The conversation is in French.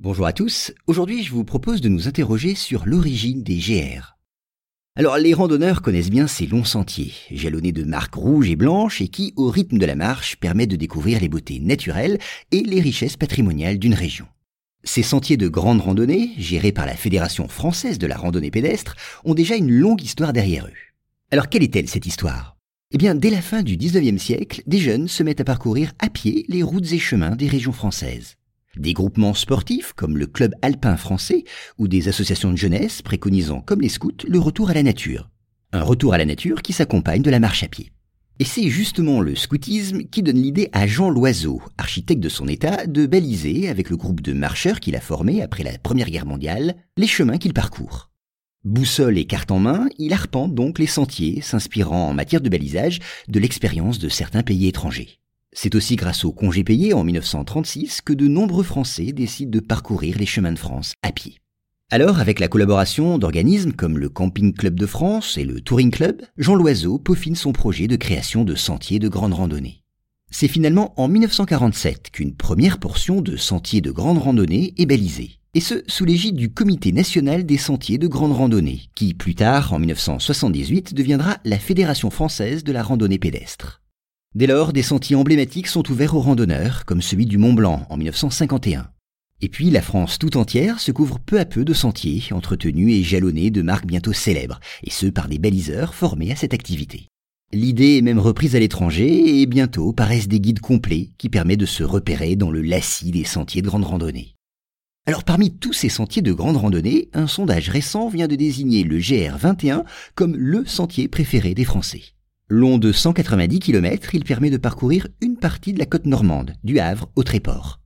Bonjour à tous, aujourd'hui je vous propose de nous interroger sur l'origine des GR. Alors les randonneurs connaissent bien ces longs sentiers, jalonnés de marques rouges et blanches et qui, au rythme de la marche, permettent de découvrir les beautés naturelles et les richesses patrimoniales d'une région. Ces sentiers de grande randonnée, gérés par la Fédération française de la randonnée pédestre, ont déjà une longue histoire derrière eux. Alors quelle est-elle cette histoire? Eh bien, dès la fin du 19e siècle, des jeunes se mettent à parcourir à pied les routes et chemins des régions françaises. Des groupements sportifs comme le Club alpin français ou des associations de jeunesse préconisant comme les scouts le retour à la nature. Un retour à la nature qui s'accompagne de la marche à pied. Et c'est justement le scoutisme qui donne l'idée à Jean Loiseau, architecte de son état, de baliser, avec le groupe de marcheurs qu'il a formé après la Première Guerre mondiale, les chemins qu'il parcourt. Boussole et carte en main, il arpente donc les sentiers, s'inspirant en matière de balisage de l'expérience de certains pays étrangers. C'est aussi grâce au congé payé en 1936 que de nombreux Français décident de parcourir les chemins de France à pied. Alors, avec la collaboration d'organismes comme le Camping Club de France et le Touring Club, Jean Loiseau peaufine son projet de création de sentiers de grande randonnée. C'est finalement en 1947 qu'une première portion de sentiers de grande randonnée est balisée, et ce sous l'égide du Comité national des sentiers de grande randonnée, qui plus tard, en 1978, deviendra la Fédération française de la randonnée pédestre. Dès lors, des sentiers emblématiques sont ouverts aux randonneurs, comme celui du Mont Blanc en 1951. Et puis la France tout entière se couvre peu à peu de sentiers, entretenus et jalonnés de marques bientôt célèbres, et ce par des baliseurs formés à cette activité. L'idée est même reprise à l'étranger et bientôt paraissent des guides complets qui permettent de se repérer dans le lacis des sentiers de grande randonnée. Alors parmi tous ces sentiers de grande randonnée, un sondage récent vient de désigner le GR21 comme le sentier préféré des Français. Long de 190 km, il permet de parcourir une partie de la côte normande, du Havre au Tréport.